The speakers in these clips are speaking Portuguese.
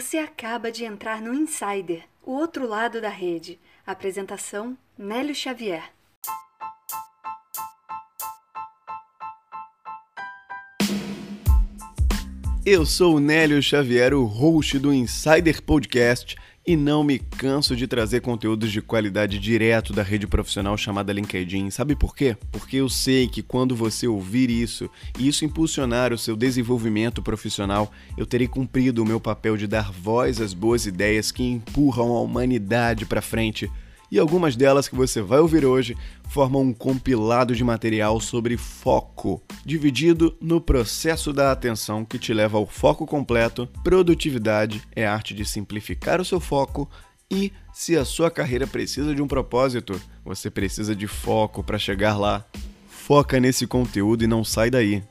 Você acaba de entrar no Insider, o outro lado da rede. Apresentação: Nélio Xavier. Eu sou o Nélio Xavier, o host do Insider Podcast e não me canso de trazer conteúdos de qualidade direto da rede profissional chamada LinkedIn. Sabe por quê? Porque eu sei que quando você ouvir isso e isso impulsionar o seu desenvolvimento profissional, eu terei cumprido o meu papel de dar voz às boas ideias que empurram a humanidade para frente e algumas delas que você vai ouvir hoje formam um compilado de material sobre foco, dividido no processo da atenção que te leva ao foco completo. Produtividade é a arte de simplificar o seu foco e se a sua carreira precisa de um propósito, você precisa de foco para chegar lá. Foca nesse conteúdo e não sai daí.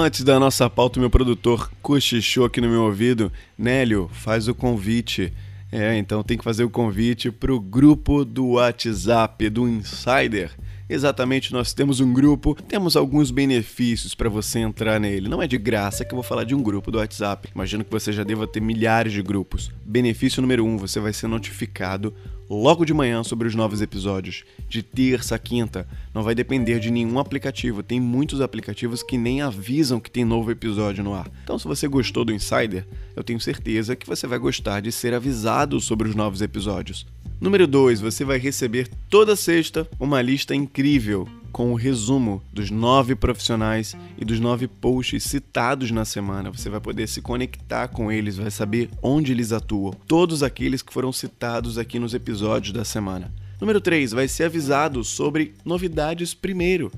Antes da nossa pauta, meu produtor cochichou aqui no meu ouvido. Nélio, faz o convite. É, então tem que fazer o convite para o grupo do WhatsApp do Insider. Exatamente, nós temos um grupo, temos alguns benefícios para você entrar nele. Não é de graça que eu vou falar de um grupo do WhatsApp. Imagino que você já deva ter milhares de grupos. Benefício número um: você vai ser notificado logo de manhã sobre os novos episódios, de terça a quinta. Não vai depender de nenhum aplicativo. Tem muitos aplicativos que nem avisam que tem novo episódio no ar. Então, se você gostou do Insider, eu tenho certeza que você vai gostar de ser avisado sobre os novos episódios. Número 2, você vai receber toda sexta uma lista incrível com o resumo dos nove profissionais e dos nove posts citados na semana. Você vai poder se conectar com eles, vai saber onde eles atuam. Todos aqueles que foram citados aqui nos episódios da semana. Número 3, vai ser avisado sobre novidades primeiro.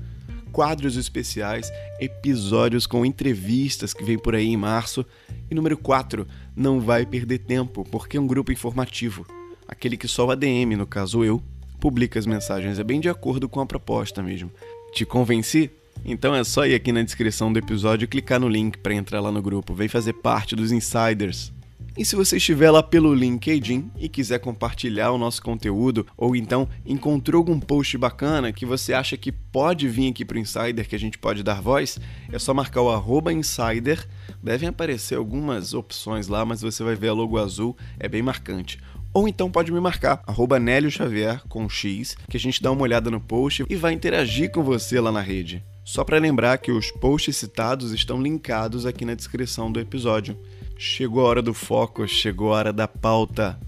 Quadros especiais, episódios com entrevistas que vem por aí em março. E número 4, não vai perder tempo, porque é um grupo informativo aquele que só o ADM, no caso eu, publica as mensagens. É bem de acordo com a proposta mesmo. Te convenci? Então é só ir aqui na descrição do episódio e clicar no link para entrar lá no grupo. Vem fazer parte dos insiders. E se você estiver lá pelo LinkedIn e quiser compartilhar o nosso conteúdo, ou então encontrou algum post bacana que você acha que pode vir aqui para o Insider, que a gente pode dar voz, é só marcar o Insider. Devem aparecer algumas opções lá, mas você vai ver a logo azul, é bem marcante. Ou então pode me marcar, arroba Nélio Xavier com X, que a gente dá uma olhada no post e vai interagir com você lá na rede. Só para lembrar que os posts citados estão linkados aqui na descrição do episódio. Chegou a hora do foco, chegou a hora da pauta.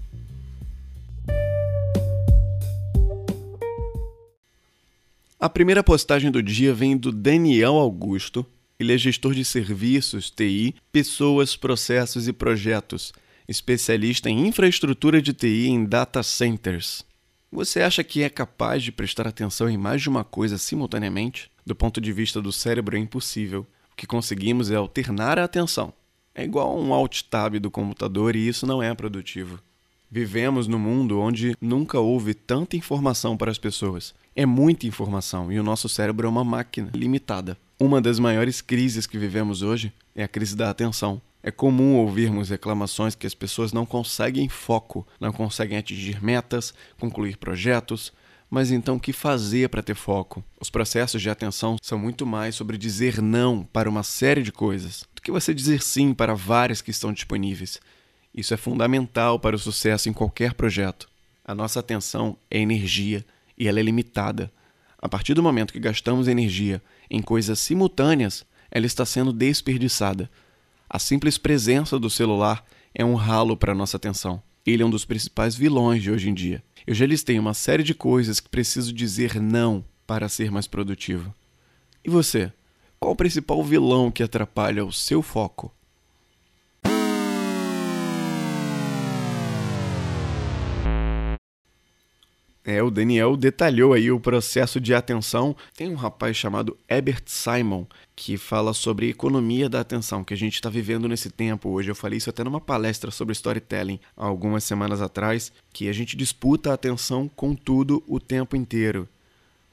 A primeira postagem do dia vem do Daniel Augusto. Ele é gestor de serviços, TI, pessoas, processos e projetos especialista em infraestrutura de TI em data centers. Você acha que é capaz de prestar atenção em mais de uma coisa simultaneamente? Do ponto de vista do cérebro, é impossível. O que conseguimos é alternar a atenção. É igual um alt tab do computador e isso não é produtivo. Vivemos num mundo onde nunca houve tanta informação para as pessoas. É muita informação e o nosso cérebro é uma máquina limitada. Uma das maiores crises que vivemos hoje é a crise da atenção. É comum ouvirmos reclamações que as pessoas não conseguem foco, não conseguem atingir metas, concluir projetos. Mas então, o que fazer para ter foco? Os processos de atenção são muito mais sobre dizer não para uma série de coisas do que você dizer sim para várias que estão disponíveis. Isso é fundamental para o sucesso em qualquer projeto. A nossa atenção é energia e ela é limitada. A partir do momento que gastamos energia em coisas simultâneas, ela está sendo desperdiçada. A simples presença do celular é um ralo para nossa atenção. Ele é um dos principais vilões de hoje em dia. Eu já listei uma série de coisas que preciso dizer não para ser mais produtivo. E você? Qual o principal vilão que atrapalha o seu foco? É, o Daniel detalhou aí o processo de atenção. Tem um rapaz chamado Herbert Simon que fala sobre economia da atenção que a gente está vivendo nesse tempo hoje. Eu falei isso até numa palestra sobre storytelling algumas semanas atrás, que a gente disputa a atenção com tudo o tempo inteiro.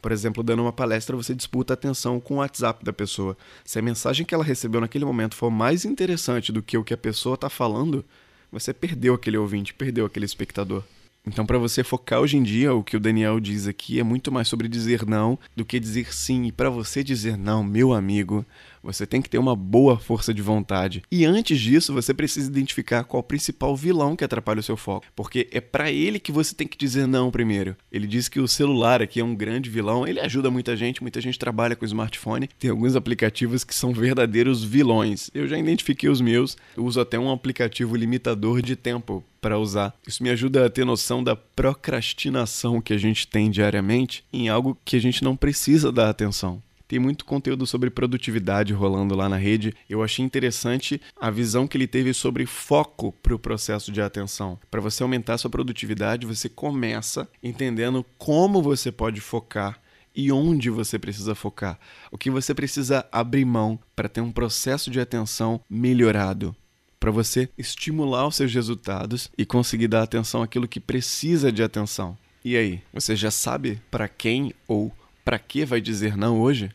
Por exemplo, dando uma palestra, você disputa a atenção com o WhatsApp da pessoa. Se a mensagem que ela recebeu naquele momento for mais interessante do que o que a pessoa está falando, você perdeu aquele ouvinte, perdeu aquele espectador. Então, para você focar hoje em dia, o que o Daniel diz aqui é muito mais sobre dizer não do que dizer sim. E para você dizer não, meu amigo, você tem que ter uma boa força de vontade. E antes disso, você precisa identificar qual o principal vilão que atrapalha o seu foco, porque é para ele que você tem que dizer não primeiro. Ele diz que o celular aqui é um grande vilão, ele ajuda muita gente, muita gente trabalha com smartphone. Tem alguns aplicativos que são verdadeiros vilões. Eu já identifiquei os meus, eu uso até um aplicativo limitador de tempo para usar. Isso me ajuda a ter noção da procrastinação que a gente tem diariamente em algo que a gente não precisa dar atenção. Tem muito conteúdo sobre produtividade rolando lá na rede. Eu achei interessante a visão que ele teve sobre foco para o processo de atenção. Para você aumentar sua produtividade, você começa entendendo como você pode focar e onde você precisa focar, o que você precisa abrir mão para ter um processo de atenção melhorado, para você estimular os seus resultados e conseguir dar atenção àquilo que precisa de atenção. E aí, você já sabe para quem ou para que vai dizer não hoje?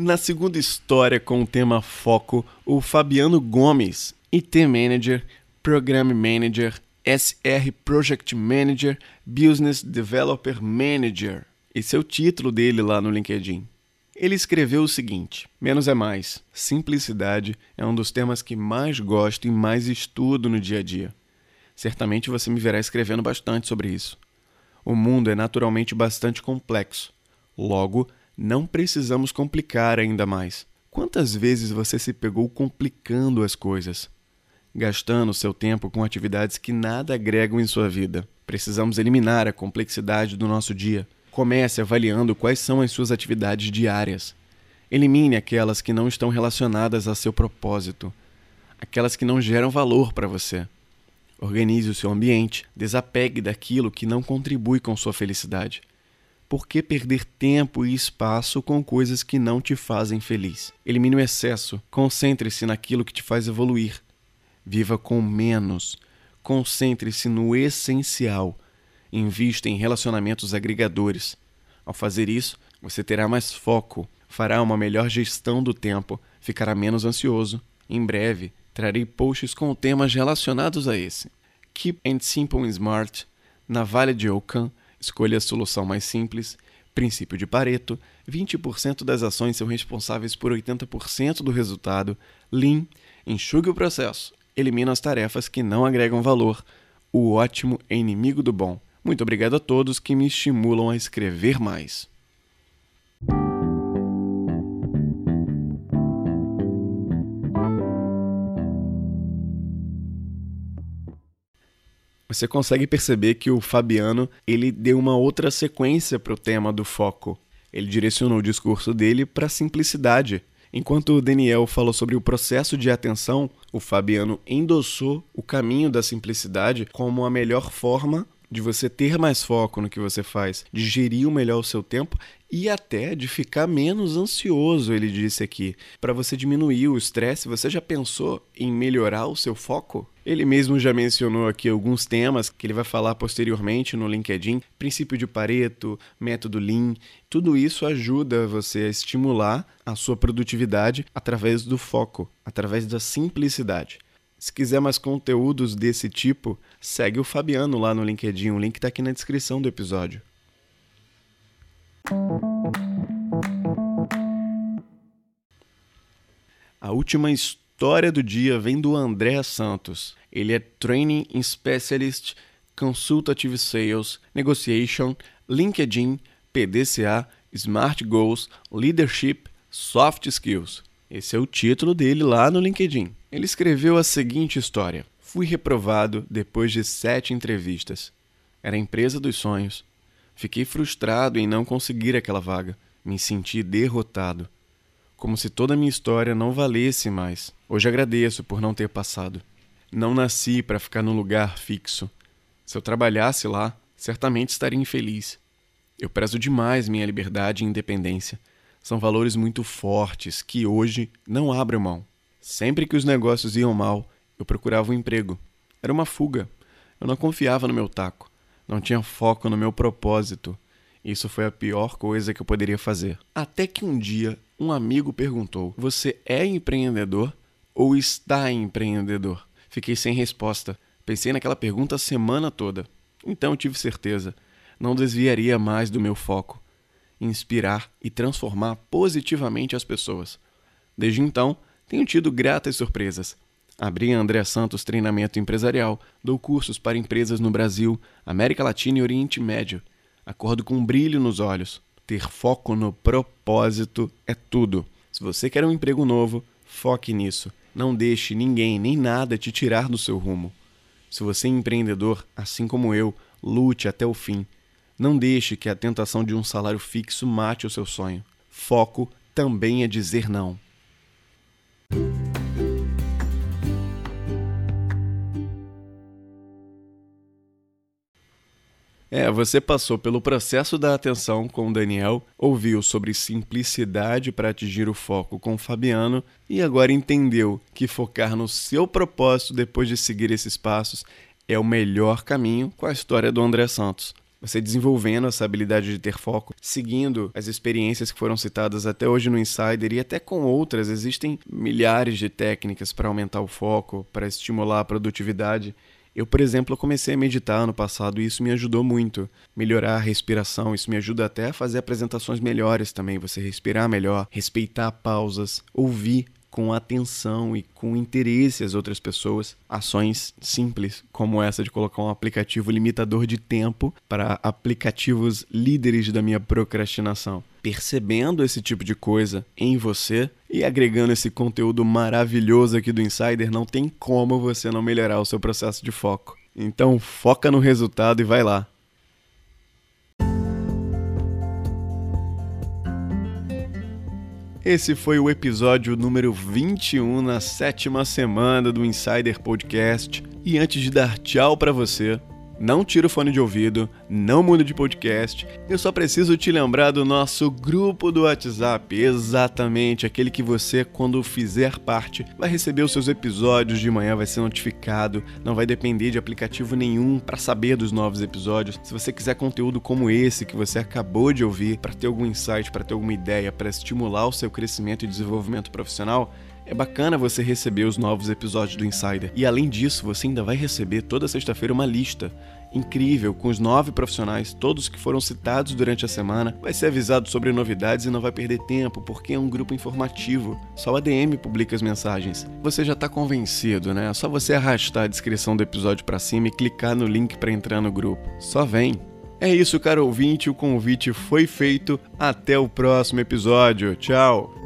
Na segunda história com o tema foco, o Fabiano Gomes, IT Manager, Program Manager, SR Project Manager, Business Developer Manager. Esse é o título dele lá no LinkedIn. Ele escreveu o seguinte: Menos é mais. Simplicidade é um dos temas que mais gosto e mais estudo no dia a dia. Certamente você me verá escrevendo bastante sobre isso. O mundo é naturalmente bastante complexo. Logo, não precisamos complicar ainda mais. Quantas vezes você se pegou complicando as coisas? Gastando seu tempo com atividades que nada agregam em sua vida. Precisamos eliminar a complexidade do nosso dia. Comece avaliando quais são as suas atividades diárias. Elimine aquelas que não estão relacionadas a seu propósito, aquelas que não geram valor para você. Organize o seu ambiente, desapegue daquilo que não contribui com sua felicidade. Por que perder tempo e espaço com coisas que não te fazem feliz? Elimine o excesso, concentre-se naquilo que te faz evoluir. Viva com menos, concentre-se no essencial. Invista em relacionamentos agregadores. Ao fazer isso, você terá mais foco, fará uma melhor gestão do tempo, ficará menos ansioso. Em breve, trarei posts com temas relacionados a esse. Keep and Simple and Smart, Navalha de Ockham, Escolha a solução mais simples. Princípio de Pareto: 20% das ações são responsáveis por 80% do resultado. Lean: enxugue o processo. Elimina as tarefas que não agregam valor. O ótimo é inimigo do bom. Muito obrigado a todos que me estimulam a escrever mais. Você consegue perceber que o Fabiano ele deu uma outra sequência para o tema do foco. Ele direcionou o discurso dele para a simplicidade. Enquanto o Daniel falou sobre o processo de atenção, o Fabiano endossou o caminho da simplicidade como a melhor forma de você ter mais foco no que você faz, de gerir melhor o seu tempo e até de ficar menos ansioso, ele disse aqui. Para você diminuir o estresse, você já pensou em melhorar o seu foco? Ele mesmo já mencionou aqui alguns temas que ele vai falar posteriormente no LinkedIn: princípio de Pareto, método Lean. Tudo isso ajuda você a estimular a sua produtividade através do foco, através da simplicidade. Se quiser mais conteúdos desse tipo, segue o Fabiano lá no LinkedIn, o link está aqui na descrição do episódio. A última história do dia vem do André Santos. Ele é Training Specialist, Consultative Sales, Negotiation, LinkedIn, PDCA, Smart Goals, Leadership, Soft Skills. Esse é o título dele lá no LinkedIn. Ele escreveu a seguinte história: Fui reprovado depois de sete entrevistas. Era a empresa dos sonhos. Fiquei frustrado em não conseguir aquela vaga. Me senti derrotado. Como se toda a minha história não valesse mais. Hoje agradeço por não ter passado. Não nasci para ficar num lugar fixo. Se eu trabalhasse lá, certamente estaria infeliz. Eu prezo demais minha liberdade e independência são valores muito fortes que hoje não abro mão. Sempre que os negócios iam mal, eu procurava um emprego. Era uma fuga. Eu não confiava no meu taco. Não tinha foco no meu propósito. Isso foi a pior coisa que eu poderia fazer. Até que um dia um amigo perguntou: Você é empreendedor ou está empreendedor? Fiquei sem resposta. Pensei naquela pergunta a semana toda. Então tive certeza. Não desviaria mais do meu foco. Inspirar e transformar positivamente as pessoas. Desde então, tenho tido gratas surpresas. Abri a André Santos Treinamento Empresarial, dou cursos para empresas no Brasil, América Latina e Oriente Médio. Acordo com um brilho nos olhos. Ter foco no propósito é tudo. Se você quer um emprego novo, foque nisso. Não deixe ninguém nem nada te tirar do seu rumo. Se você é empreendedor, assim como eu, lute até o fim. Não deixe que a tentação de um salário fixo mate o seu sonho. Foco também é dizer não. É, você passou pelo processo da atenção com o Daniel, ouviu sobre simplicidade para atingir o foco com o Fabiano e agora entendeu que focar no seu propósito depois de seguir esses passos é o melhor caminho com a história do André Santos. Você desenvolvendo essa habilidade de ter foco, seguindo as experiências que foram citadas até hoje no Insider e até com outras, existem milhares de técnicas para aumentar o foco, para estimular a produtividade eu, por exemplo, comecei a meditar ano passado e isso me ajudou muito. Melhorar a respiração, isso me ajuda até a fazer apresentações melhores também. Você respirar melhor, respeitar pausas, ouvir com atenção e com interesse as outras pessoas. Ações simples, como essa de colocar um aplicativo limitador de tempo para aplicativos líderes da minha procrastinação. Percebendo esse tipo de coisa em você e agregando esse conteúdo maravilhoso aqui do Insider, não tem como você não melhorar o seu processo de foco. Então, foca no resultado e vai lá. Esse foi o episódio número 21 na sétima semana do Insider Podcast. E antes de dar tchau para você, não tira o fone de ouvido, não muda de podcast. Eu só preciso te lembrar do nosso grupo do WhatsApp, exatamente aquele que você, quando fizer parte, vai receber os seus episódios de manhã, vai ser notificado, não vai depender de aplicativo nenhum para saber dos novos episódios. Se você quiser conteúdo como esse que você acabou de ouvir, para ter algum insight, para ter alguma ideia, para estimular o seu crescimento e desenvolvimento profissional, é bacana você receber os novos episódios do Insider. E além disso, você ainda vai receber toda sexta-feira uma lista incrível com os nove profissionais, todos que foram citados durante a semana. Vai ser avisado sobre novidades e não vai perder tempo, porque é um grupo informativo. Só a DM publica as mensagens. Você já está convencido, né? É só você arrastar a descrição do episódio para cima e clicar no link para entrar no grupo. Só vem. É isso, caro ouvinte, o convite foi feito. Até o próximo episódio. Tchau.